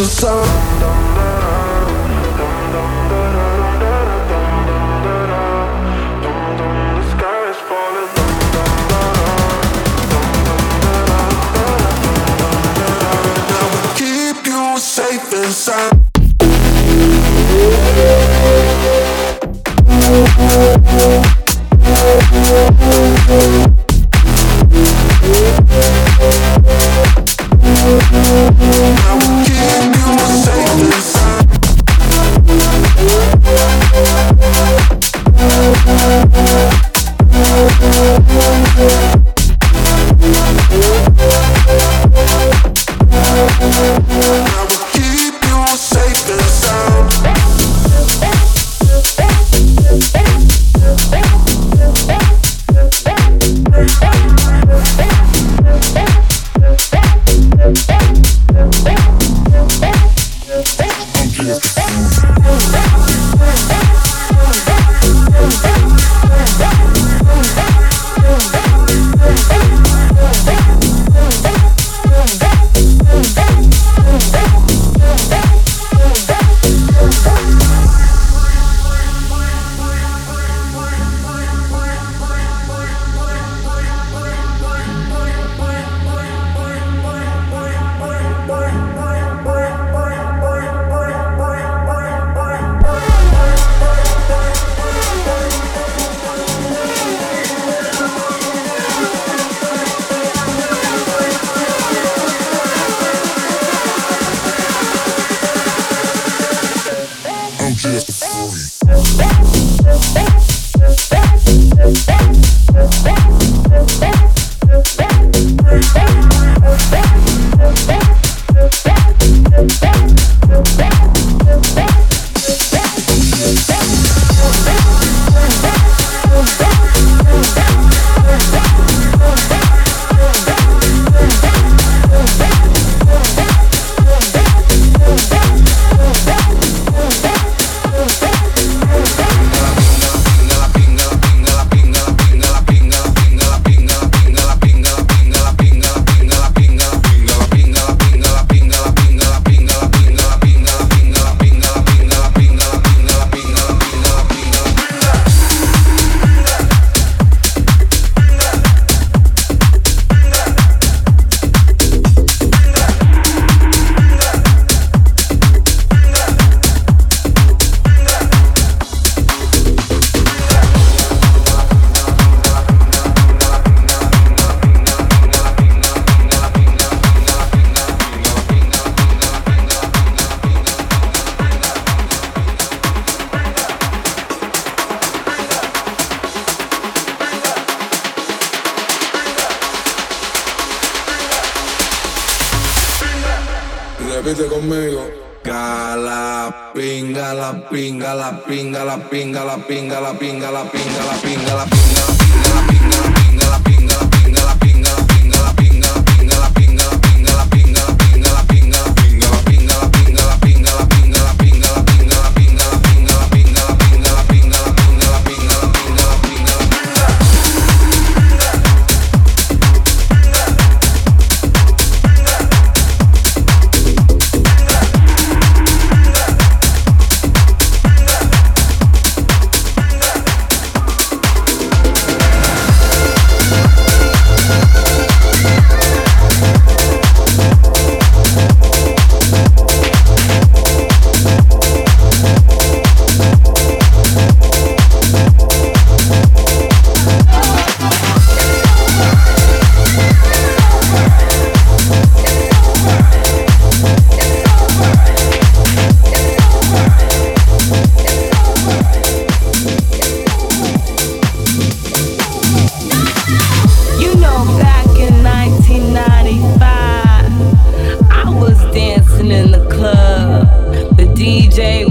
the sun. La pinga, la pinga, la pinga, la pinga, la pinga, la pinga, la pinga, la pinga, la pinga. day